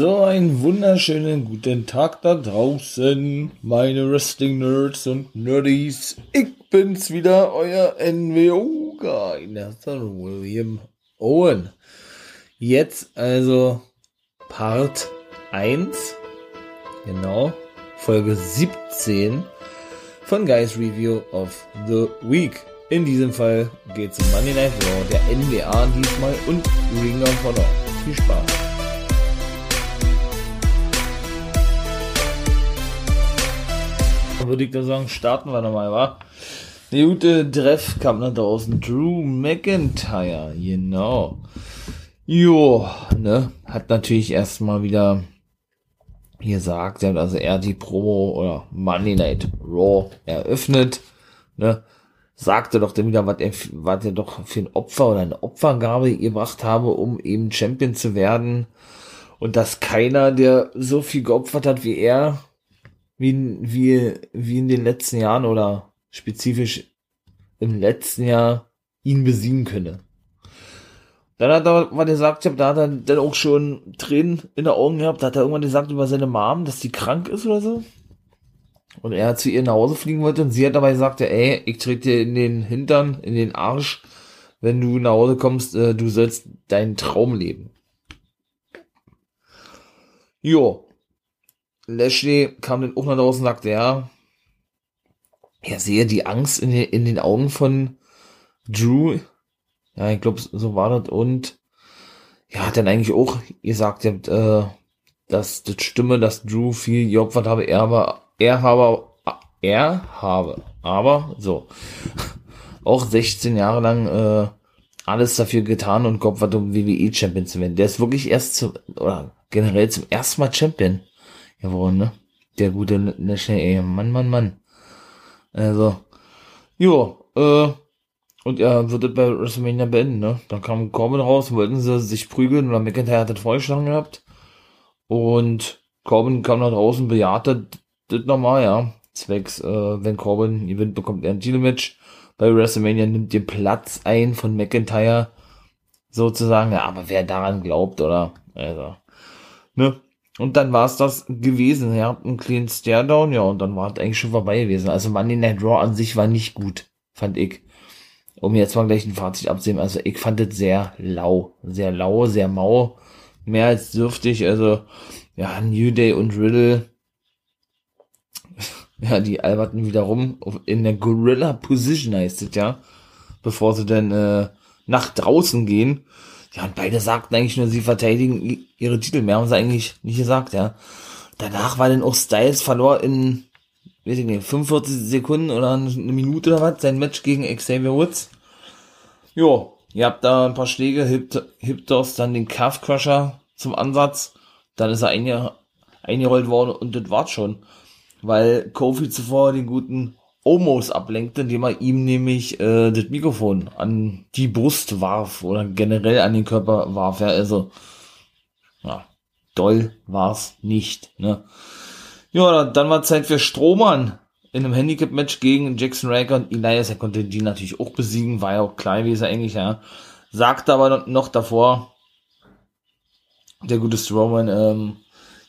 So, einen wunderschönen guten Tag da draußen, meine Wrestling-Nerds und Nerdies. Ich bin's wieder, euer NWO-Guy, Nathan William Owen. Jetzt also Part 1, genau, Folge 17 von Guys Review of the Week. In diesem Fall geht's um Monday Night Raw, der NWA diesmal und Ring of Honor. Viel Spaß. Würde ich da sagen, starten wir nochmal, wa? Der gute Treff kam nach draußen. Drew McIntyre, genau. Jo, ne? Hat natürlich erstmal wieder gesagt, er hat also er die Promo oder Monday Night Raw eröffnet, ne? Sagte doch dann wieder, was er, was er doch für ein Opfer oder eine Opfergabe gebracht habe, um eben Champion zu werden. Und dass keiner, der so viel geopfert hat wie er, wie, wie, wie in den letzten Jahren oder spezifisch im letzten Jahr ihn besiegen könne. Dann hat er, was er gesagt hat, da hat er dann auch schon Tränen in den Augen gehabt, da hat er irgendwann gesagt über seine Mom, dass die krank ist oder so. Und er zu ihr nach Hause fliegen wollte und sie hat dabei gesagt, ey, ich trete dir in den Hintern, in den Arsch, wenn du nach Hause kommst, äh, du sollst deinen Traum leben. Jo. Lashley kam dann auch nach draußen und sagte, ja, er sehe die Angst in den, in den Augen von Drew. Ja, ich glaube, so war das. Und ja, hat dann eigentlich auch gesagt, äh, dass das stimme, dass Drew viel geopfert habe. Er aber, er habe, er habe, aber so, auch 16 Jahre lang äh, alles dafür getan und geopfert, um WWE-Champion zu werden. Der ist wirklich erst zu, oder generell zum ersten Mal Champion geworden, ne? Der gute Lashley, ey, Mann, Mann, Mann. Also, jo, äh, und er wird das bei WrestleMania beenden, ne? Dann kam Corbin raus, wollten sie sich prügeln, oder McIntyre hat das vorgeschlagen gehabt. Und Corbin kam nach draußen, bejahte das nochmal, ja. Zwecks, äh, wenn Corbin gewinnt, bekommt er ein Titelmatch. Bei WrestleMania nimmt den Platz ein von McIntyre, sozusagen. Ja, aber wer daran glaubt, oder? Also, ne? Und dann war es das gewesen. Habt einen clean Stairdown, ja, und dann war es eigentlich schon vorbei gewesen. Also Monday Night Raw an sich war nicht gut, fand ich. Um jetzt mal gleich ein Fazit abzunehmen. Also ich fand es sehr lau. Sehr lau, sehr mau. Mehr als dürftig. Also, ja, New Day und Riddle. Ja, die alberten wieder rum. In der Gorilla Position heißt es ja. Bevor sie dann äh, nach draußen gehen. Ja, und beide sagten eigentlich nur, sie verteidigen ihre Titel. Mehr haben sie eigentlich nicht gesagt, ja. Danach war dann auch Styles verlor in, weiß ich nicht, 45 Sekunden oder eine Minute oder was, sein Match gegen Xavier Woods. Jo, ihr habt da ein paar Schläge, hebt, hebt aus dann den Calf Crusher zum Ansatz. Dann ist er einge, eingerollt worden und das war's schon. Weil Kofi zuvor den guten Omos ablenkte, indem er ihm nämlich äh, das Mikrofon an die Brust warf oder generell an den Körper warf. Ja, also, ja, doll war's nicht. Ne? Ja, dann war Zeit für Strohmann in einem Handicap-Match gegen Jackson Raker und Elias. Er konnte die natürlich auch besiegen, war ja auch klar gewesen eigentlich, ja. Sagte aber noch- noch davor, der gute Strowman, ähm,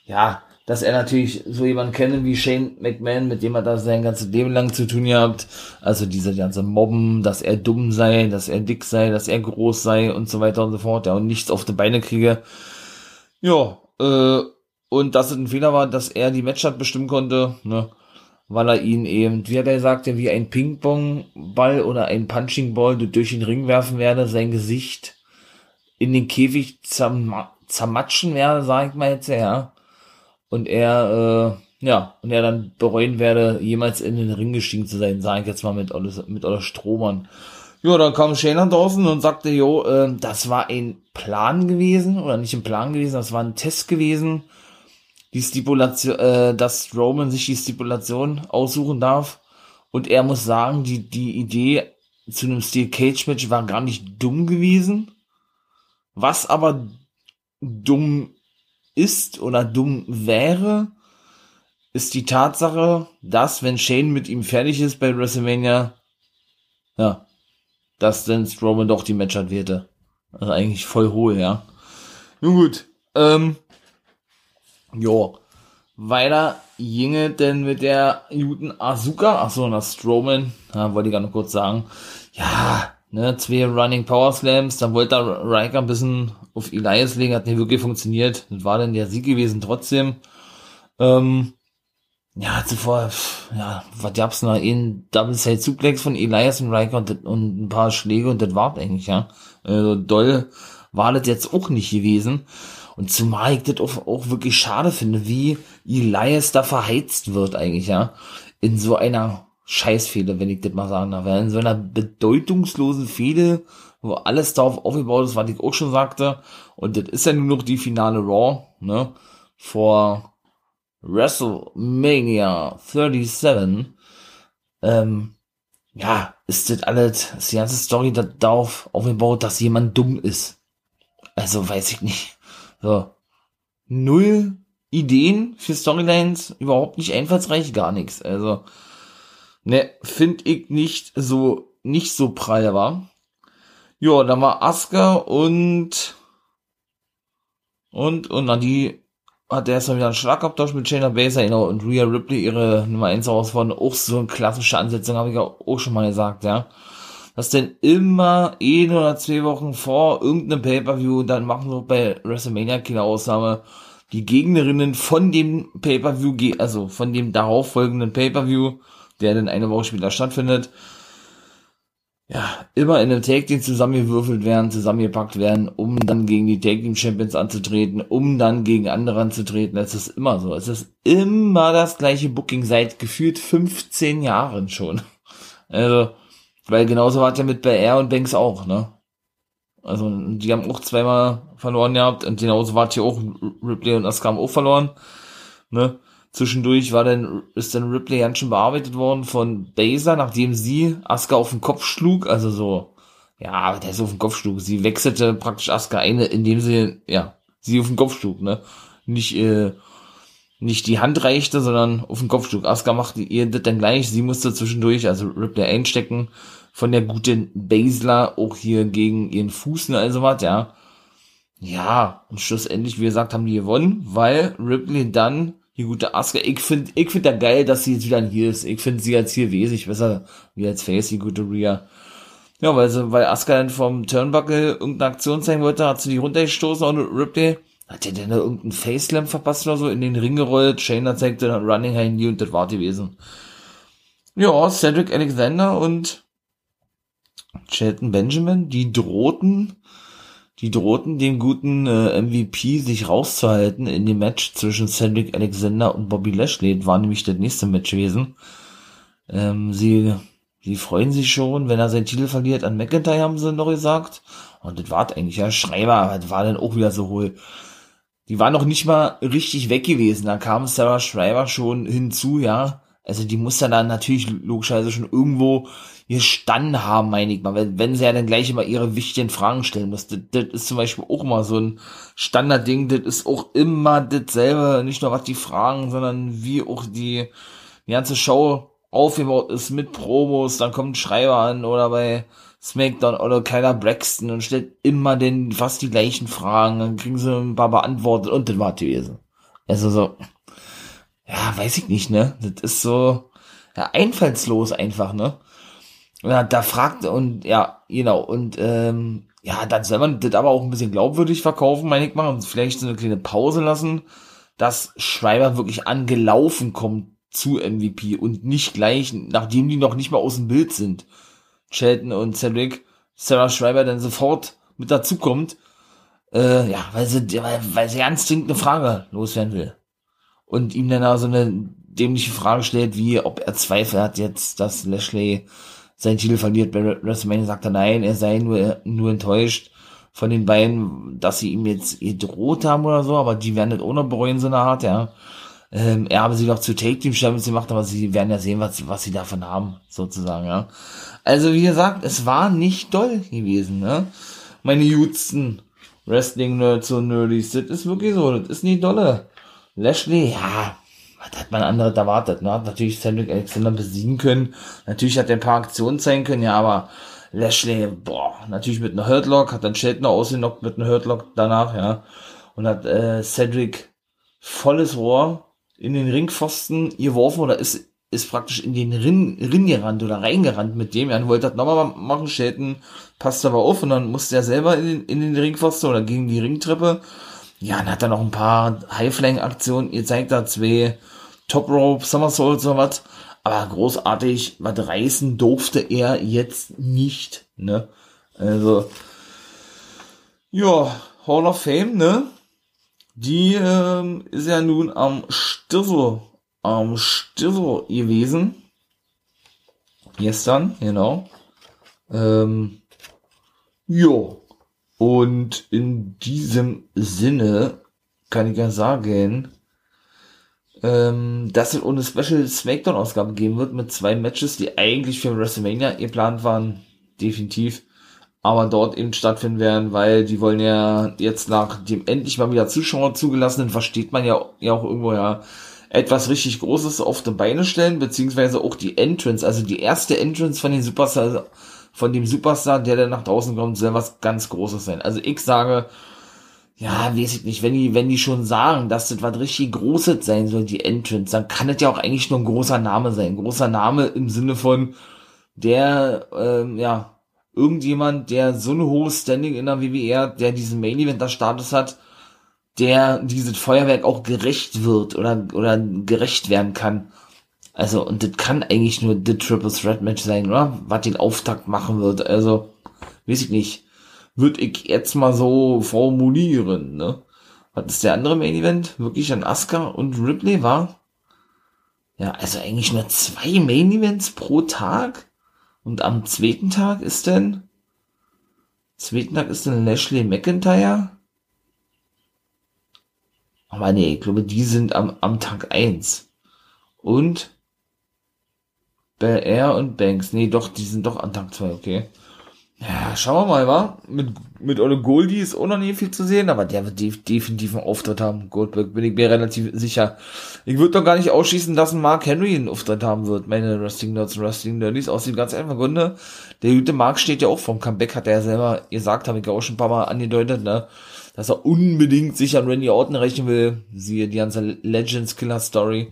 ja, dass er natürlich so jemanden kennen wie Shane McMahon, mit dem er da sein ganzes Leben lang zu tun gehabt. Also diese ganze Mobben, dass er dumm sei, dass er dick sei, dass er groß sei und so weiter und so fort, ja, und nichts auf die Beine kriege. Ja, äh, und dass es ein Fehler war, dass er die Matchart bestimmen konnte, ne, weil er ihn eben, wie hat er gesagt, wie ein Ping-Pong-Ball oder ein Punching-Ball durch den Ring werfen werde, sein Gesicht in den Käfig zerma zermatschen werde, sag ich mal jetzt, ja. Und er, äh, ja, und er dann bereuen werde, jemals in den Ring gestiegen zu sein, sage ich jetzt mal mit Olle, mit Olle Strohmann. Ja, dann kam Shane draußen und sagte, jo, äh, das war ein Plan gewesen, oder nicht ein Plan gewesen, das war ein Test gewesen, die Stipulation, äh, dass Roman sich die Stipulation aussuchen darf. Und er muss sagen, die, die Idee zu einem Steel Cage Match war gar nicht dumm gewesen. Was aber dumm ist oder dumm wäre, ist die Tatsache, dass wenn Shane mit ihm fertig ist bei WrestleMania, ja, dass dann Strowman doch die Matchart wählte. Also eigentlich voll hohl, ja. Nun gut, ähm, jo. Weiter ginge denn mit der guten Asuka, achso, nach Strowman, ja, wollte ich gar noch kurz sagen, ja, ne, zwei Running Power Slams, dann wollte Riker ein bisschen auf Elias legen, hat nicht wirklich funktioniert, das war dann der Sieg gewesen trotzdem, ähm, ja, zuvor, ja, was gab's noch? Ein Double Side Suplex von Elias und Riker und, und ein paar Schläge und das war's eigentlich, ja. Also doll war das jetzt auch nicht gewesen. Und zumal ich das auch, auch wirklich schade finde, wie Elias da verheizt wird eigentlich, ja. In so einer Scheißfehde, wenn ich das mal sagen darf. In so einer bedeutungslosen Fehde, wo alles darauf aufgebaut ist, was ich auch schon sagte. Und das ist ja nur noch die finale Raw, ne? Vor WrestleMania 37. Ähm, ja, ist das alles, ist die ganze Story darauf aufgebaut, dass jemand dumm ist. Also weiß ich nicht. So. Null Ideen für Storylines, überhaupt nicht einfallsreich, gar nichts. Also, ne, finde ich nicht so, nicht so prall war. Ja, dann war Asuka und, und, und dann die hat er erstmal wieder einen Schlagabtausch mit Shayna Baszler, genau, und Rhea Ripley ihre Nummer 1 herausfordern. Auch so eine klassische Ansetzung, habe ich auch schon mal gesagt, ja. Dass denn immer ein oder zwei Wochen vor irgendeinem Pay-Per-View, dann machen wir bei WrestleMania keine Ausnahme, die Gegnerinnen von dem Pay-Per-View, also von dem darauffolgenden Pay-Per-View, der dann eine Woche später stattfindet, ja, immer in einem Tag Team zusammengewürfelt werden, zusammengepackt werden, um dann gegen die Tag Team Champions anzutreten, um dann gegen andere anzutreten. Es ist immer so. Es ist immer das gleiche Booking seit gefühlt 15 Jahren schon. Also, weil genauso war es ja mit BR und Banks auch, ne? Also, die haben auch zweimal verloren gehabt und genauso war es hier auch Ripley und haben auch verloren, ne? Zwischendurch war dann, ist dann Ripley ganz schön bearbeitet worden von Baszler, nachdem sie Asuka auf den Kopf schlug, also so, ja, der ist auf den Kopf schlug. Sie wechselte praktisch Asuka ein, indem sie, ja, sie auf den Kopf schlug, ne? Nicht, äh, nicht die Hand reichte, sondern auf den Kopf schlug. Asuka machte ihr das dann gleich, sie musste zwischendurch, also Ripley einstecken, von der guten Baszler auch hier gegen ihren Fuß, ne, also was, ja. Ja, und schlussendlich, wie gesagt, haben die gewonnen, weil Ripley dann die gute Asuka. Ich finde ich find da geil, dass sie jetzt wieder hier ist. Ich finde sie als hier wesentlich besser wie als Face, die gute Rhea. Ja, weil sie, weil Asuka dann vom Turnbuckle irgendeine Aktion zeigen wollte, hat sie die runtergestoßen und Ripley hat der denn da irgendeinen Facelam verpasst oder so, in den Ring gerollt, Shayna zeigte dann Running High Knee und das war gewesen. Ja, Cedric Alexander und Shelton Benjamin, die drohten die drohten dem guten äh, MVP sich rauszuhalten in dem Match zwischen Cedric Alexander und Bobby Lashley. Das war nämlich das nächste Match gewesen. Ähm, sie, sie freuen sich schon, wenn er seinen Titel verliert an McIntyre, haben sie noch gesagt. Und das war eigentlich ja Schreiber, das war dann auch wieder so hohl. Die war noch nicht mal richtig weg gewesen. Da kam Sarah Schreiber schon hinzu, ja. Also die muss dann natürlich logischerweise schon irgendwo gestanden haben, meine ich mal, wenn, wenn sie ja dann gleich immer ihre wichtigen Fragen stellen muss. Das, das ist zum Beispiel auch immer so ein Standardding, das ist auch immer dasselbe, nicht nur was die Fragen, sondern wie auch die, die ganze Show aufgebaut ist mit Promos, dann kommt ein Schreiber an oder bei SmackDown oder keiner Braxton und stellt immer den fast die gleichen Fragen, dann kriegen sie ein paar beantwortet und das war gewesen. Also so, ja, weiß ich nicht, ne? Das ist so, ja, einfallslos einfach, ne? Ja, da fragt und ja, genau, und ähm, ja, dann soll man das aber auch ein bisschen glaubwürdig verkaufen, meine ich mal, und vielleicht so eine kleine Pause lassen, dass Schreiber wirklich angelaufen kommt zu MVP und nicht gleich, nachdem die noch nicht mal aus dem Bild sind. Shelton und Cedric, Sarah Schreiber dann sofort mit dazukommt, äh, ja, weil sie, weil, weil sie ganz dringend eine Frage loswerden will. Und ihm dann auch so eine dämliche Frage stellt, wie ob er Zweifel hat jetzt, dass Lashley seinen Titel verliert. Bei WrestleMania sagt er nein, er sei nur, nur enttäuscht von den beiden, dass sie ihm jetzt gedroht haben oder so, aber die werden das ohne bereuen so eine Art, ja. Ähm, er habe sie noch zu Take Team Champions gemacht, aber sie werden ja sehen, was, was sie davon haben, sozusagen, ja. Also, wie gesagt, es war nicht doll gewesen, ne? Meine Jutsten, Wrestling-Nerds und Nerdies, das ist wirklich so, das ist nicht dolle. Lashley, ja, was hat man anderes erwartet, ne? Hat natürlich Cedric Alexander besiegen können, natürlich hat er ein paar Aktionen zeigen können, ja, aber Lashley, boah, natürlich mit einem Hurtlock, hat dann Shelton ausgenockt mit einem Hurtlock danach, ja, und hat äh, Cedric volles Rohr in den Ringpfosten geworfen oder ist, ist praktisch in den Ring, Ring gerannt oder reingerannt mit dem. Ja, wollte das nochmal machen, Shelton passt aber auf und dann musste er selber in den, in den Ringpfosten oder gegen die Ringtreppe. Ja, dann hat er noch ein paar Highflying-Aktionen gezeigt, da zwei Top Rope, Somersaults oder was. Aber großartig, was reißen durfte er jetzt nicht, ne? Also, ja, Hall of Fame, ne? Die ähm, ist ja nun am Stiffel, am Stiffel gewesen. Gestern, genau. Ähm, jo. Und in diesem Sinne kann ich ja sagen, ähm, dass es ohne Special Smackdown-Ausgabe geben wird mit zwei Matches, die eigentlich für WrestleMania geplant waren. Definitiv aber dort eben stattfinden werden, weil die wollen ja jetzt nach dem endlich mal wieder Zuschauer zugelassenen, versteht man ja, ja auch irgendwo ja, etwas richtig Großes auf die Beine stellen, beziehungsweise auch die Entrance, also die erste Entrance von den Superstar, von dem Superstar, der dann nach draußen kommt, soll was ganz Großes sein. Also ich sage, ja, weiß ich nicht, wenn die, wenn die schon sagen, dass das was richtig Großes sein soll, die Entrance, dann kann das ja auch eigentlich nur ein großer Name sein. Ein großer Name im Sinne von der, ähm, ja, irgendjemand, der so eine hohe Standing in der WWE der diesen Main Event Status hat, der dieses Feuerwerk auch gerecht wird oder, oder gerecht werden kann. Also, und das kann eigentlich nur the Triple Threat Match sein, oder? Was den Auftakt machen wird. Also, weiß ich nicht. Würde ich jetzt mal so formulieren, ne? Was ist der andere Main Event? Wirklich an Asuka und Ripley war? Ja, also eigentlich nur zwei Main Events pro Tag? Und am zweiten Tag ist denn, zweiten Tag ist dann Lashley McIntyre. Aber nee, ich glaube, die sind am, am Tag eins Und Bel Air und Banks. Nee, doch, die sind doch an Tag zwei okay. Ja, schauen wir mal, wa? Mit, mit Ole Goldie ist auch noch nie viel zu sehen, aber der wird def definitiv einen Auftritt haben. Goldberg bin ich mir relativ sicher. Ich würde doch gar nicht ausschließen, dass ein Mark Henry einen Auftritt haben wird. Meine Wrestling Nerds und Wrestling Nerdies aus dem ganz einfachen Grunde. Der gute Mark steht ja auch vom Comeback, hat er ja selber gesagt, habe ich ja auch schon ein paar Mal angedeutet, ne? Dass er unbedingt sich an Randy Orton rechnen will. Siehe die ganze Legends Killer Story.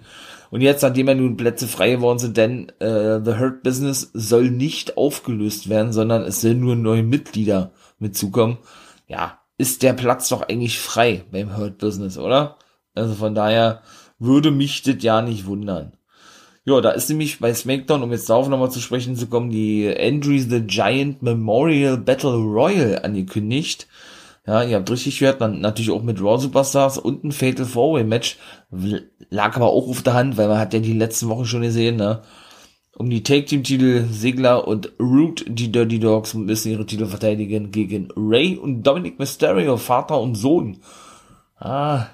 Und jetzt, nachdem ja nun Plätze frei geworden sind, denn äh, The Hurt Business soll nicht aufgelöst werden, sondern es sollen nur neue Mitglieder mitzukommen. Ja, ist der Platz doch eigentlich frei beim Hurt Business, oder? Also von daher würde mich das ja nicht wundern. Ja, da ist nämlich bei SmackDown, um jetzt darauf nochmal zu sprechen zu kommen, die Andre the Giant Memorial Battle Royal angekündigt. Ja, ihr habt richtig gehört, dann natürlich auch mit Raw Superstars und ein Fatal Four Way Match. Lag aber auch auf der Hand, weil man hat ja die letzten Wochen schon gesehen, ne? Um die Take Team Titel Segler und Root, die Dirty Dogs müssen ihre Titel verteidigen gegen Ray und Dominic Mysterio, Vater und Sohn. Ah,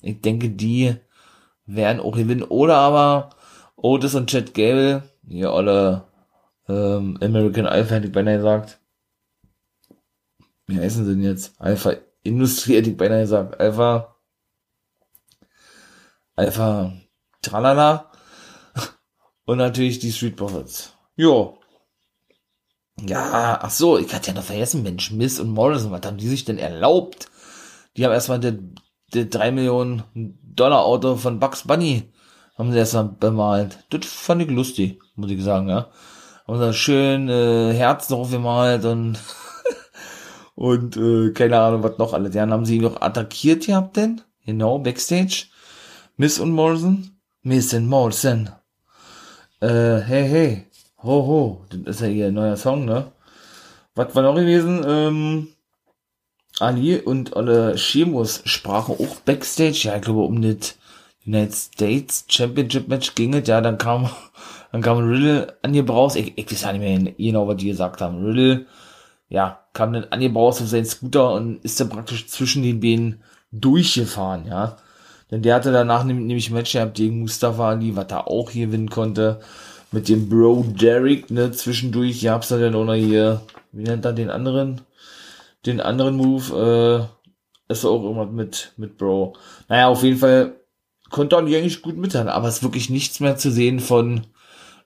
ich denke, die werden auch gewinnen. Oder aber Otis und Chad Gable, ja, alle ähm, American Alpha hätte ich beinahe gesagt wie heißen sie denn jetzt? Alpha Industrie hätte ich beinahe gesagt. Alpha, Alpha Tralala und natürlich die Street Profits. Jo. Ja, ach so, ich hatte ja noch vergessen, Mensch, Miss und Morrison, was haben die sich denn erlaubt? Die haben erstmal der, der 3 Millionen Dollar Auto von Bugs Bunny haben sie erstmal bemalt. Das fand ich lustig, muss ich sagen, ja. Haben sie schön äh, Herz drauf gemalt und und äh, keine Ahnung, was noch alles. Dann haben sie ihn noch attackiert gehabt denn? Genau, Backstage. Miss und Morrison. Miss und Morrison. Äh, hey, hey. Ho, ho. Das ist ja ihr neuer Song, ne? Was war noch gewesen? Ähm, Ali und alle Sheamus sprachen auch Backstage. Ja, ich glaube, um das United States Championship Match ging es. Ja, dann kam, dann kam Riddle angebraust. Ich, ich weiß ja nicht mehr genau, was die gesagt haben. Riddle ja, kam dann angebaut auf seinen Scooter und ist dann praktisch zwischen den Beinen durchgefahren, ja. Denn der hatte danach nämlich ein Match gehabt gegen Mustafa Ali, was er auch hier gewinnen konnte. Mit dem Bro Derek, ne, zwischendurch gab's da dann auch noch hier, wie nennt er den anderen? Den anderen Move, äh, ist auch irgendwas mit, mit Bro. Naja, auf jeden Fall konnte er eigentlich gut mithalten, aber es ist wirklich nichts mehr zu sehen von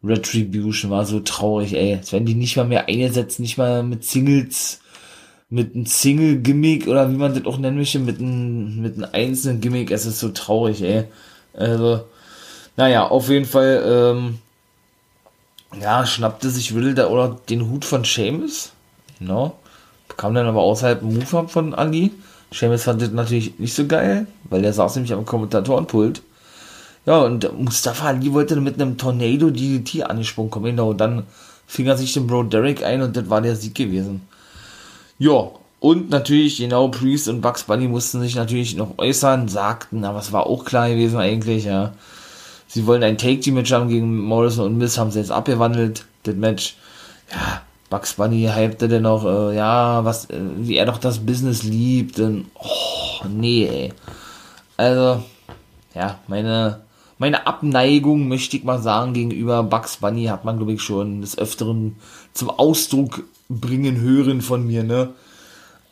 Retribution, war so traurig, ey. Als wenn die nicht mal mehr eingesetzt, nicht mal mit Singles, mit einem Single-Gimmick oder wie man das auch nennen möchte, mit einem, mit einem einzelnen Gimmick, es ist so traurig, ey. Also, naja, auf jeden Fall, ähm, ja, schnappte sich Riddle da oder den Hut von Seamus, no, kam dann aber außerhalb Move von Ali. Seamus fand das natürlich nicht so geil, weil der saß nämlich am Kommentatorenpult. Ja, und Mustafa Ali wollte mit einem Tornado DDT angesprungen kommen, genau, und dann fing er sich den Bro Derek ein und das war der Sieg gewesen. Ja, und natürlich, genau, Priest und Bugs Bunny mussten sich natürlich noch äußern, sagten, aber es war auch klar gewesen eigentlich, ja. Sie wollen ein Take-Team-Match haben gegen Morrison und Miss, haben sie jetzt abgewandelt, das Match. Ja, Bugs Bunny hypte dann noch, äh, ja, was, äh, wie er doch das Business liebt, und, oh, nee, ey. Also, ja, meine, meine Abneigung, möchte ich mal sagen, gegenüber Bugs Bunny hat man, glaube ich, schon des Öfteren zum Ausdruck bringen hören von mir, ne?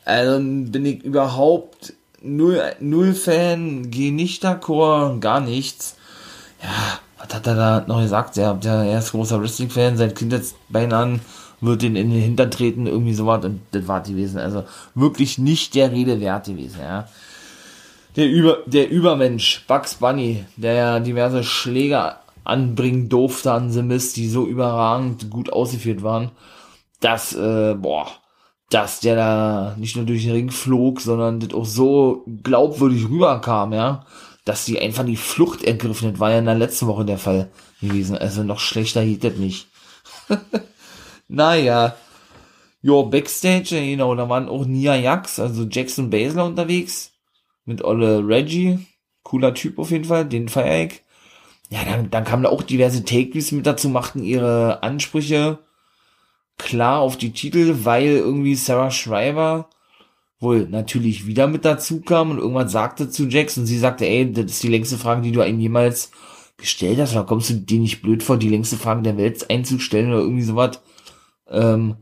Also bin ich überhaupt null, null Fan, gehe nicht d'accord, gar nichts. Ja, was hat er da noch gesagt? Er, er ist großer Wrestling-Fan, seit Kindheitsbein an, wird ihn in den Hintern treten, irgendwie sowas, und das war gewesen. Also wirklich nicht der Rede wert gewesen, ja. Der, Über, der Übermensch, Bugs Bunny, der ja diverse Schläger anbringen durfte an The Mist, die so überragend gut ausgeführt waren, dass, äh, boah, dass der da nicht nur durch den Ring flog, sondern das auch so glaubwürdig rüberkam, ja, dass die einfach die Flucht ergriffen hat, war ja in der letzten Woche der Fall gewesen. Also noch schlechter geht das nicht. naja. Jo, Backstage, genau, da waren auch Nia Jax, also Jackson Baszler unterwegs. Mit Olle Reggie. Cooler Typ auf jeden Fall, den feier ich. Ja, dann, dann kamen da auch diverse Take-Views mit dazu, machten ihre Ansprüche klar auf die Titel, weil irgendwie Sarah Schreiber wohl natürlich wieder mit dazu kam und irgendwann sagte zu Jackson, sie sagte, ey, das ist die längste Frage, die du einem jemals gestellt hast, oder kommst du dir nicht blöd vor, die längste Frage der Welt einzustellen oder irgendwie sowas? Ähm,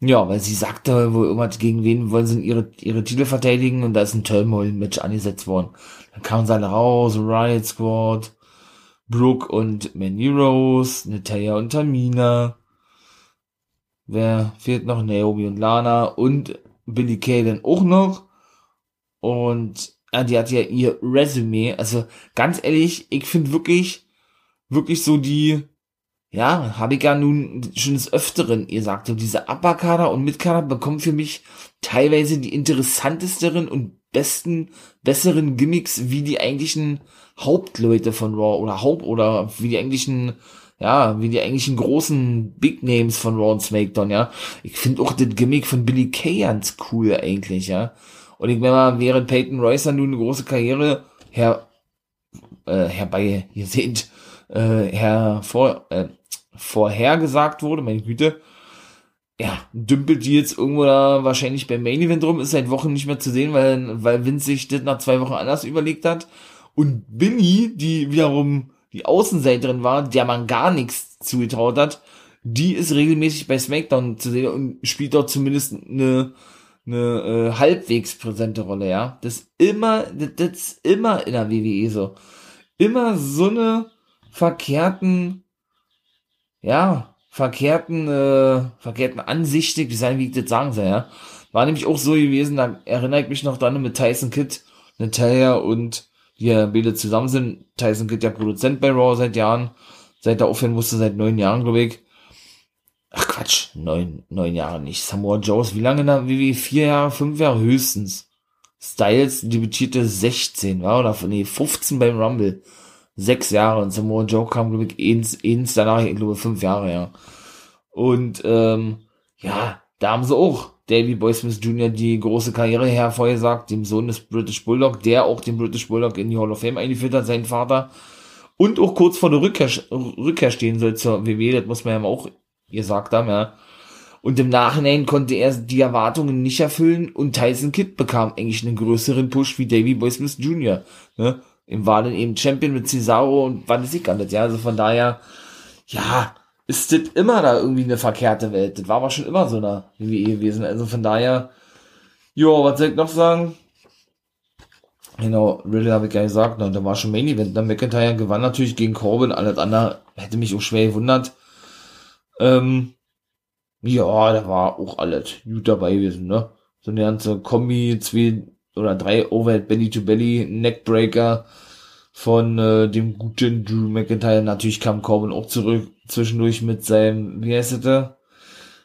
ja, weil sie sagte wohl irgendwas, gegen wen wollen sie ihre, ihre Titel verteidigen und da ist ein Turmoil-Match angesetzt worden. Dann kamen sie alle raus, Riot Squad, Brooke und Manny Rose, Natalia und Tamina. Wer fehlt noch? Naomi und Lana und Billy Kay dann auch noch. Und ja, die hat ja ihr Resümee. Also ganz ehrlich, ich finde wirklich, wirklich so die, ja, habe ich ja nun schon des Öfteren ihr sagte, diese Upper-Kader und Mid-Kader bekommen für mich teilweise die interessantesteren und besten, besseren Gimmicks wie die eigentlichen Hauptleute von Raw oder Haupt oder wie die eigentlichen ja, wie die eigentlichen großen Big Names von Raw und SmackDown, ja. Ich finde auch das Gimmick von Billy Kay ganz cool eigentlich, ja. Und ich meine mal, während Peyton Royce dann nun eine große Karriere her, äh, herbei, ihr seht, äh, her, vor, äh, vorhergesagt wurde, meine Güte, ja, dümpelt die jetzt irgendwo da wahrscheinlich beim Main Event rum, ist seit Wochen nicht mehr zu sehen, weil, weil Vince sich das nach zwei Wochen anders überlegt hat. Und Binny, die wiederum die Außenseiterin war, der man gar nichts zugetraut hat, die ist regelmäßig bei SmackDown zu sehen und spielt dort zumindest eine, eine äh, halbwegs präsente Rolle, ja. Das immer, das, das ist immer in der WWE so. Immer so eine verkehrten, ja, verkehrten, äh, verkehrten Ansichten, wie sein, wie ich das sagen soll, ja. War nämlich auch so gewesen, da erinnere ich mich noch dran mit Tyson Kidd, Natalia und die beide zusammen sind. Tyson Kidd ja Produzent bei Raw seit Jahren, seit er aufhören musste, seit neun Jahren, glaube ich. Ach Quatsch, neun, neun Jahre nicht. Samoa Joes, wie lange da, wie, wie, vier Jahre, fünf Jahre höchstens. Styles debütierte 16, war oder, nee, 15 beim Rumble. Sechs Jahre und Samoa Joe kam, glaube ich, eins, eins danach, ich glaube, fünf Jahre, ja. Und, ähm, ja, da haben sie auch Davy Boy Smith Jr. die große Karriere hervorgesagt, dem Sohn des British Bulldog, der auch den British Bulldog in die Hall of Fame eingeführt hat, sein Vater. Und auch kurz vor der Rückkehr, Rückkehr stehen soll zur WWE, das muss man ja auch gesagt haben, ja. Und im Nachhinein konnte er die Erwartungen nicht erfüllen und Tyson Kidd bekam eigentlich einen größeren Push wie Davey Boy Smith Jr. Ne? Im war dann eben Champion mit Cesaro und war das gar nicht, ja. Also von daher, ja, ist das immer da irgendwie eine verkehrte Welt. Das war aber schon immer so eine WWE gewesen. Also von daher, jo, was soll ich noch sagen? Genau, Riddle habe ich ja gesagt, ne, da war schon Main Event. Dann McIntyre gewann natürlich gegen Corbin, alles andere hätte mich auch schwer gewundert. Ähm, ja, da war auch alles gut dabei gewesen, ne? So eine ganze Kombi, zwei oder drei Overhead Belly to Belly Neckbreaker von äh, dem guten Drew McIntyre. Natürlich kam Corbin auch zurück zwischendurch mit seinem, wie heißt es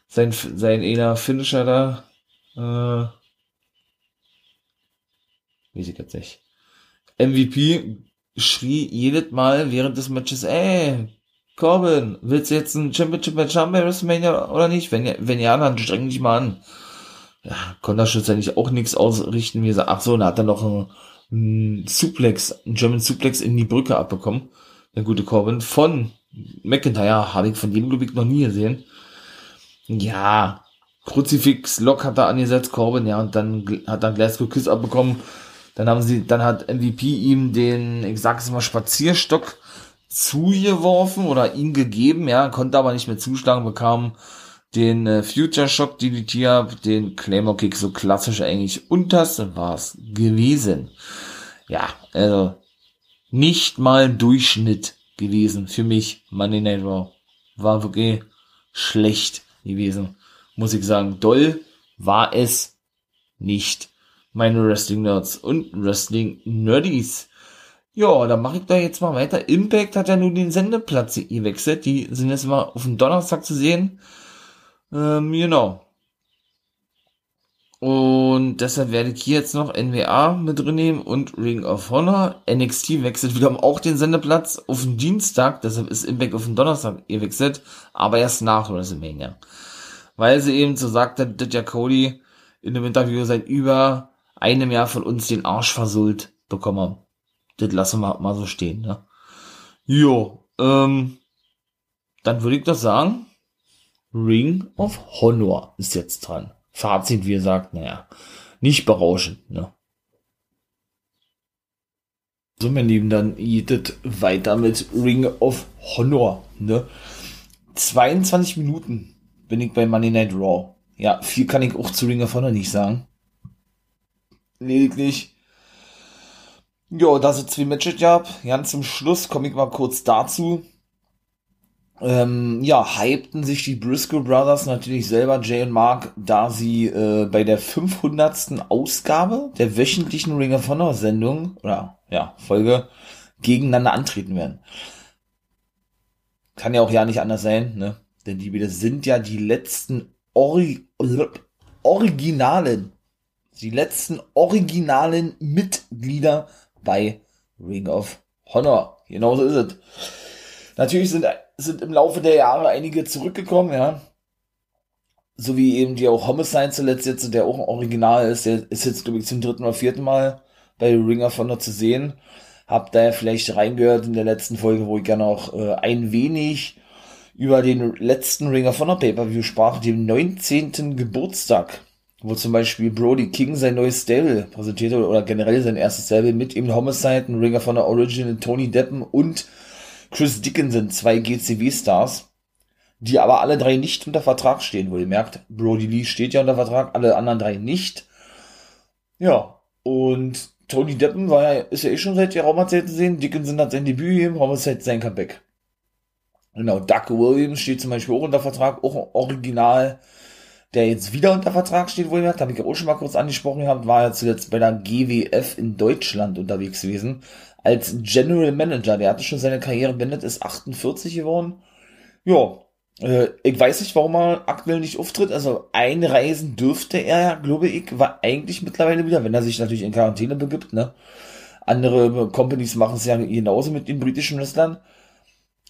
Sein, sein einer Finisher da. Äh, weiß ich jetzt nicht. MVP schrie jedes Mal während des Matches, ey, Corbin, willst du jetzt ein Championship Match haben bei WrestleMania oder nicht? Wenn ja, wenn ja, dann streng dich mal an. Ja, konnte er schlussendlich auch nichts ausrichten, wie gesagt, ach so, dann hat er noch einen, einen Suplex, einen German Suplex in die Brücke abbekommen. Der gute Corbin von McIntyre, habe ich von dem, glaube ich, noch nie gesehen. Ja, Kruzifix, Lock hat er angesetzt, Corbin, ja, und dann hat er Glasgow Kiss abbekommen. Dann haben sie, dann hat MVP ihm den, ich sag's mal, Spazierstock zugeworfen oder ihm gegeben, ja, konnte aber nicht mehr zuschlagen, bekam den äh, Future Shock DDT ab, den Claymore Kick so klassisch eigentlich unters war es gewesen. Ja, also nicht mal Durchschnitt gewesen für mich. Money Night Raw war wirklich schlecht gewesen, muss ich sagen. Doll war es nicht. Meine Wrestling Nerds und Wrestling Nerdies. Ja, dann mache ich da jetzt mal weiter. Impact hat ja nun den Sendeplatz gewechselt. Die sind jetzt mal auf den Donnerstag zu sehen. Ähm, genau. Und deshalb werde ich hier jetzt noch NWA mit drin nehmen und Ring of Honor. NXT wechselt wiederum auch den Sendeplatz auf den Dienstag. Deshalb ist Impact auf den Donnerstag gewechselt. Aber erst nach WrestleMania. Weil sie eben so sagte, dass ja Cody in dem Interview seit über einem Jahr von uns den Arsch versohlt bekommen haben das lassen wir mal so stehen, ne? Jo, ähm, dann würde ich das sagen. Ring of Honor ist jetzt dran. Fazit, wie gesagt, naja, nicht berauschend, ne? So, mein Lieben, dann geht es weiter mit Ring of Honor, ne? 22 Minuten bin ich bei Monday Night Raw. Ja, viel kann ich auch zu Ring of Honor nicht sagen. Lediglich ja, da sind zwei Matches gab. Ganz zum Schluss komme ich mal kurz dazu. Ähm, ja, hypten sich die Briscoe Brothers natürlich selber, Jay und Mark, da sie äh, bei der 500. Ausgabe der wöchentlichen Ring of Honor Sendung, oder ja, Folge, gegeneinander antreten werden. Kann ja auch ja nicht anders sein, ne? Denn die wieder sind ja die letzten Ori Originalen, die letzten originalen Mitglieder bei Ring of Honor. Genauso ist es. Natürlich sind, sind im Laufe der Jahre einige zurückgekommen, ja. So wie eben die auch Homicide zuletzt jetzt, der auch ein Original ist, der ist jetzt, glaube ich, zum dritten oder vierten Mal bei Ring of Honor zu sehen. Hab da ja vielleicht reingehört in der letzten Folge, wo ich gerne auch äh, ein wenig über den letzten Ring of Honor Pay-Per-View sprach, dem 19. Geburtstag wo zum Beispiel Brody King sein neues Stable präsentierte oder generell sein erstes Stable mit ihm Homicide, ein Ringer von der Origin, Tony Deppen und Chris Dickinson, zwei GCW-Stars, die aber alle drei nicht unter Vertrag stehen, wo ihr merkt, Brody Lee steht ja unter Vertrag, alle anderen drei nicht. Ja, und Tony Deppen war ja, ist ja eh schon seit geraumer Zeit zu sehen, Dickinson hat sein Debüt gegeben, Homicide sein Comeback. Genau, Doug Williams steht zum Beispiel auch unter Vertrag, auch Original der jetzt wieder unter Vertrag steht, wo wohlgemerkt, habe ich auch schon mal kurz angesprochen gehabt, war ja zuletzt bei der GWF in Deutschland unterwegs gewesen, als General Manager. Der hatte schon seine Karriere beendet, ist 48 geworden. Ja, äh, ich weiß nicht, warum er aktuell nicht auftritt. Also einreisen dürfte er glaube ich, war eigentlich mittlerweile wieder, wenn er sich natürlich in Quarantäne begibt, ne? Andere Companies machen es ja genauso mit den britischen Wrestlern.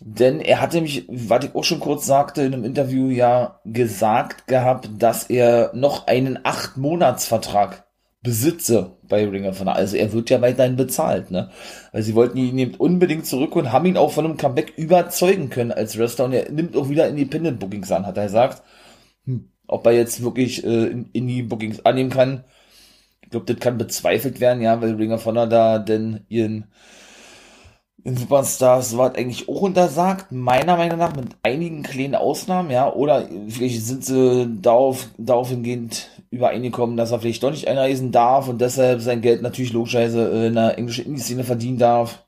Denn er hatte mich, was ich auch schon kurz sagte, in einem Interview ja gesagt gehabt, dass er noch einen acht Monatsvertrag besitze bei Ring of Honor. Also er wird ja weiterhin bezahlt, ne? Weil sie wollten ihn eben unbedingt zurück und haben ihn auch von einem Comeback überzeugen können als Wrestler und er nimmt auch wieder Independent Bookings an, hat er gesagt. Hm. Ob er jetzt wirklich äh, Indie-Bookings annehmen kann, ich glaube, das kann bezweifelt werden, ja, weil Ring of Honor da denn ihren in Superstars war eigentlich auch untersagt, meiner Meinung nach, mit einigen kleinen Ausnahmen, ja, oder vielleicht sind sie darauf, darauf hingehend übereingekommen, dass er vielleicht doch nicht einreisen darf und deshalb sein Geld natürlich logischerweise in der englischen Indie-Szene verdienen darf.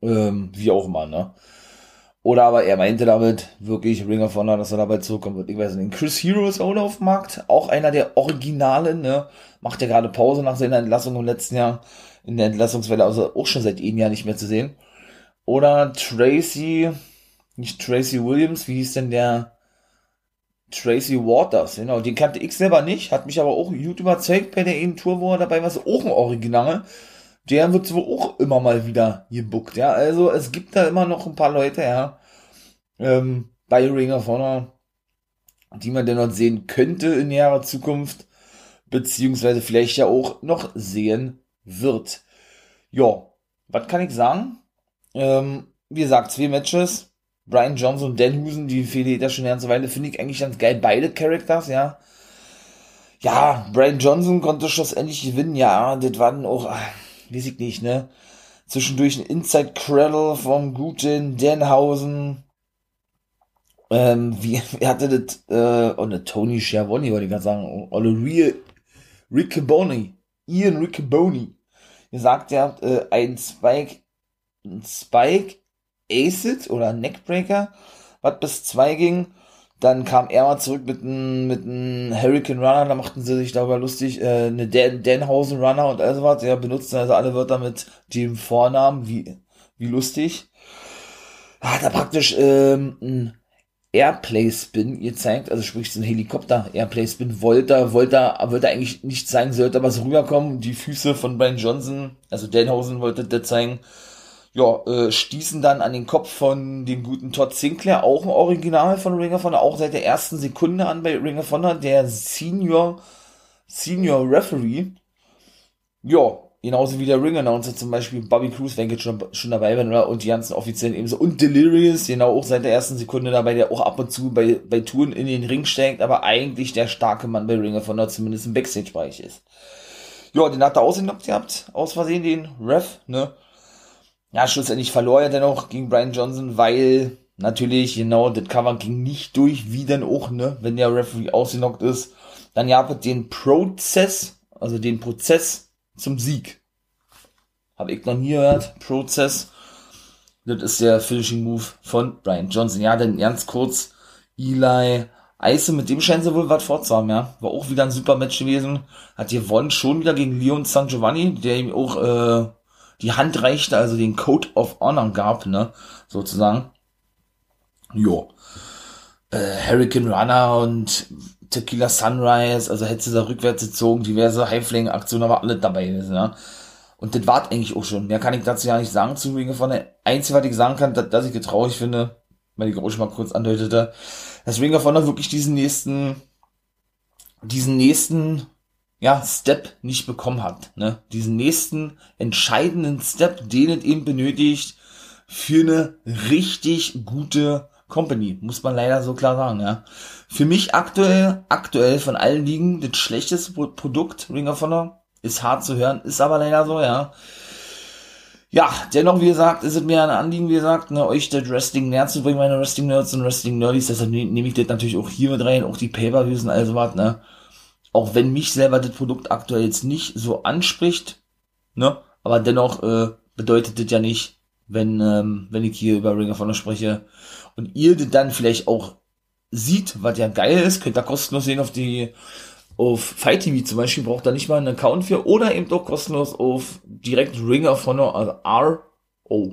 Ähm, wie auch immer, ne? Oder aber er meinte damit wirklich Ring of Honor, dass er dabei zurückkommen wird. Ich weiß nicht. Chris Hero ist auch auf dem Markt. Auch einer der Originalen, ne? Macht ja gerade Pause nach seiner Entlassung im letzten Jahr in der Entlassungswelle, also auch schon seit einem Jahr nicht mehr zu sehen. Oder Tracy, nicht Tracy Williams, wie hieß denn der? Tracy Waters, genau, den kannte ich selber nicht, hat mich aber auch YouTube überzeugt bei der einen Tour, wo er dabei war, so auch ein Original. Der wird so auch immer mal wieder gebuckt, ja, also es gibt da immer noch ein paar Leute, ja, ähm, bei Ring of Honor, die man denn dort sehen könnte in näherer Zukunft, beziehungsweise vielleicht ja auch noch sehen wird. Ja, was kann ich sagen? Ähm, wie gesagt, zwei Matches. Brian Johnson und Dan Husen, die fehlen da schon eine ganze Weile, finde ich eigentlich ganz geil. Beide Characters, ja. Ja, Brian Johnson konnte schlussendlich gewinnen, ja. Das war dann auch, ach, weiß ich nicht, ne. Zwischendurch ein Inside Cradle vom guten Danhausen. Ähm, wie, er hatte das, äh, oh ne, Tony Schiavone, wollte ich gerade sagen, oder Real Riccaboni. Ian Riccaboni. Gesagt, er hat äh, ein Spike, ein Spike Acid oder Neckbreaker, was bis zwei ging. Dann kam er mal zurück mit einem mit einem Hurricane Runner, da machten sie sich darüber lustig, äh, eine Dan Danhausen Runner und all sowas. Er benutzte also alle Wörter mit dem Vornamen, wie, wie lustig. Hat er praktisch ähm, ein Airplay-Spin gezeigt, also sprich so ein Helikopter Airplay-Spin, wollte, wollte, wollte eigentlich nicht zeigen, sollte aber so rüberkommen. Die Füße von Brian Johnson, also Danhausen wollte der zeigen, ja, äh, stießen dann an den Kopf von dem guten Todd Sinclair, auch ein Original von Ring of Honor, auch seit der ersten Sekunde an bei Ring of Honor, der Senior, Senior Referee. Ja, Genauso wie der Ring-Announcer zum Beispiel Bobby Cruz, wenn jetzt schon, schon dabei bin, oder? Und die ganzen Offiziellen ebenso. Und Delirious, genau auch seit der ersten Sekunde dabei, der auch ab und zu bei, bei Touren in den Ring steigt, aber eigentlich der starke Mann bei Ring of Honor zumindest im Backstage-Bereich ist. Ja, den hat er ausgenockt gehabt, aus Versehen, den Ref, ne? Ja, schlussendlich verlor er dennoch gegen Brian Johnson, weil natürlich, genau, das Cover ging nicht durch, wie denn auch, ne? Wenn der Referee ausgenockt ist. Dann gab es den Prozess, also den Prozess zum Sieg. Habe ich noch nie gehört. Prozess. Das ist der Finishing Move von Brian Johnson. Ja, denn ganz kurz, Eli Eise, mit dem scheinen sie wohl was vorzuhaben, ja. War auch wieder ein super Match gewesen. Hat gewonnen, schon wieder gegen Leon San Giovanni, der ihm auch äh, die Hand reichte, also den Code of Honor gab, ne, sozusagen. Jo. Äh, Hurricane Runner und Tequila Sunrise, also hätte sie da rückwärts gezogen, diverse Highflame-Aktionen, aber alle dabei gewesen, ja. Und das war eigentlich auch schon. Mehr kann ich dazu ja nicht sagen zu Ring von der Einzige, was ich sagen kann, dass, dass ich getraurig finde, weil ich auch schon mal kurz andeutete, dass Ring of wirklich diesen nächsten, diesen nächsten, ja, Step nicht bekommen hat, ne? Diesen nächsten entscheidenden Step, den es eben benötigt für eine richtig gute Company, muss man leider so klar sagen, ja. Für mich aktuell, aktuell von allen Ligen das schlechteste Produkt, Ring of Honor. Ist hart zu hören, ist aber leider so, ja. Ja, dennoch, wie gesagt, ist es mir ein Anliegen, wie gesagt, ne, euch das Wrestling näher zu bringen, meine Wrestling Nerds und Wrestling Nerdies, deshalb ne, nehme ich das natürlich auch hier mit rein, auch die Pay-Per-Views und all so was, ne. Auch wenn mich selber das Produkt aktuell jetzt nicht so anspricht, ne, aber dennoch, äh, bedeutet das ja nicht, wenn, ähm, wenn ich hier über Ring of Honor spreche, und ihr dann vielleicht auch sieht, was ja geil ist, könnt ihr kostenlos sehen auf die auf Fight TV zum Beispiel, braucht ihr nicht mal einen Account für oder eben doch kostenlos auf direkt Ring of Honor, also R-O-H-R-O-H.com.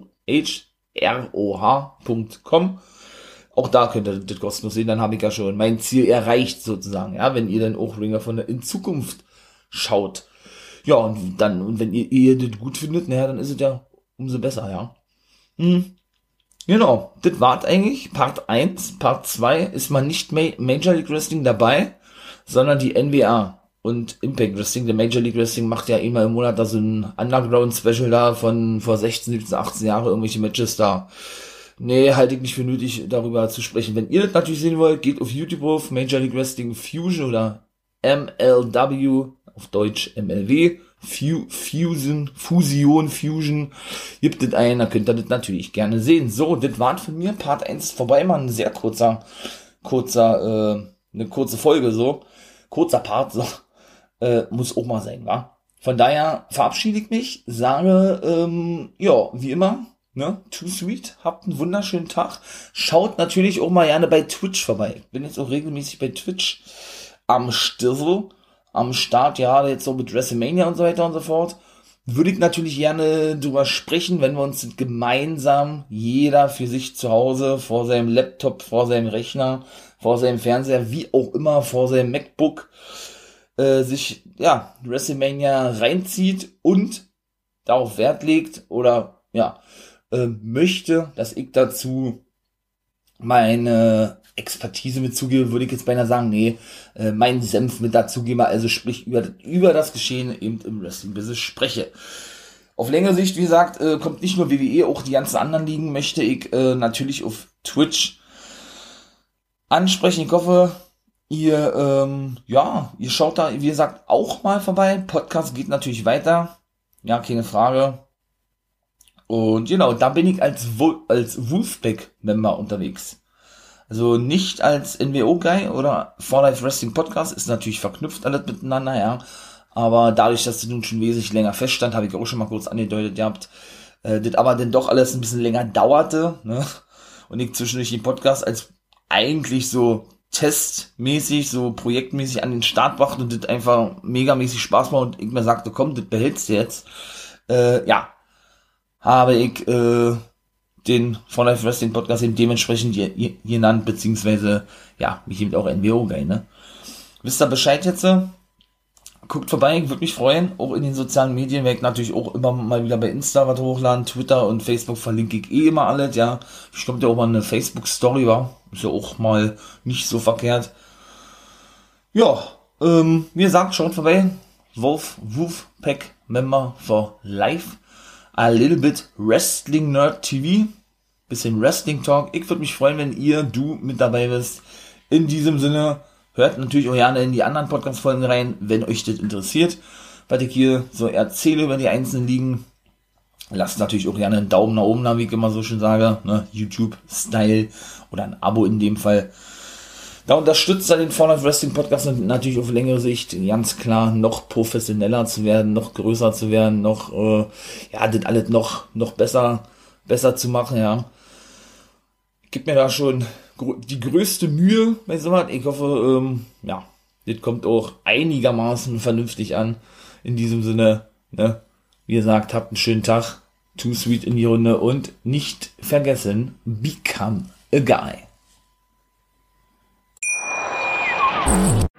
Auch da könnt ihr das kostenlos sehen, dann habe ich ja schon mein Ziel erreicht sozusagen, ja, wenn ihr dann auch Ring of Honor in Zukunft schaut. Ja, und dann, und wenn ihr, ihr das gut findet, naja, dann ist es ja umso besser, ja. Hm. Genau, das war's eigentlich. Part 1, Part 2 ist mal nicht Major League Wrestling dabei, sondern die NBA und Impact Wrestling. Der Major League Wrestling macht ja immer im Monat da so ein Underground Special da von vor 16, 17, 18 Jahren irgendwelche Matches da Nee, halte ich nicht für nötig, darüber zu sprechen. Wenn ihr das natürlich sehen wollt, geht auf YouTube auf Major League Wrestling Fusion oder MLW, auf Deutsch MLW, Fu Fusion, Fusion, Fusion. Gibt es ein, da könnt ihr das natürlich gerne sehen. So, das war von mir Part 1 vorbei, mal ein sehr kurzer, kurzer, äh, eine kurze Folge, so. Kurzer Part, so. Äh, muss auch mal sein, wa? Von daher verabschiede ich mich, sage, ähm, ja, wie immer, ne, too sweet, habt einen wunderschönen Tag. Schaut natürlich auch mal gerne bei Twitch vorbei. Bin jetzt auch regelmäßig bei Twitch am Stissel, am Start, ja, jetzt so mit WrestleMania und so weiter und so fort. Würde ich natürlich gerne drüber sprechen, wenn wir uns gemeinsam, jeder für sich zu Hause, vor seinem Laptop, vor seinem Rechner, vor seinem Fernseher, wie auch immer, vor seinem MacBook, äh, sich ja WrestleMania reinzieht und darauf Wert legt oder ja äh, möchte, dass ich dazu meine Expertise mit zugebe, würde ich jetzt beinahe sagen, nee, äh, meinen Senf mit dazugebe, also sprich über, über das Geschehen eben im Wrestling-Business spreche. Auf längere Sicht, wie gesagt, äh, kommt nicht nur WWE, auch die ganzen anderen Ligen möchte ich äh, natürlich auf Twitch ansprechen. Ich hoffe, Ihr, ähm, ja, ihr schaut da, wie gesagt, auch mal vorbei. Podcast geht natürlich weiter. Ja, keine Frage. Und genau, da bin ich als, Wo als Wolfpack-Member unterwegs. Also nicht als NWO-Guy oder For Life Wrestling Podcast, ist natürlich verknüpft alles miteinander, ja. Aber dadurch, dass das nun schon wesentlich länger feststand, habe ich auch schon mal kurz angedeutet gehabt, äh, das aber dann doch alles ein bisschen länger dauerte, ne? Und ich zwischendurch den Podcast als eigentlich so testmäßig, so projektmäßig an den Start brachte und das einfach megamäßig Spaß macht und ich mir sagte, komm, das behältst du jetzt. Äh, ja, habe ich äh, den For Life Wrestling Podcast eben dementsprechend genannt, beziehungsweise, ja, mich eben auch NWO geil, ne? Wisst ihr Bescheid jetzt? Guckt vorbei, ich würde mich freuen. Auch in den sozialen Medien werde ich natürlich auch immer mal wieder bei Insta was hochladen. Twitter und Facebook verlinke ich eh immer alles, ja. Ich glaube, ja auch mal eine Facebook-Story war. Ist ja auch mal nicht so verkehrt. Ja, ähm, wie gesagt, schaut vorbei. Wolf, Wolfpack Member for Life. A little bit Wrestling Nerd TV. Bisschen Wrestling Talk. Ich würde mich freuen, wenn ihr, du mit dabei bist. In diesem Sinne, hört natürlich auch gerne in die anderen Podcast-Folgen rein, wenn euch das interessiert. Was ich hier so erzähle über die einzelnen Ligen. Lasst natürlich auch gerne einen Daumen nach oben da, wie ich immer so schön sage. Ne? YouTube-Style oder ein Abo in dem Fall. Da unterstützt er den Fallout Wrestling Podcast natürlich auf längere Sicht ganz klar noch professioneller zu werden, noch größer zu werden, noch, äh, ja, das alles noch, noch besser, besser zu machen, ja. Gibt mir da schon die größte Mühe bei sowas. Ich hoffe, ähm, ja, das kommt auch einigermaßen vernünftig an. In diesem Sinne, ne, wie gesagt, habt einen schönen Tag. Too sweet in die Runde und nicht vergessen, become a guy.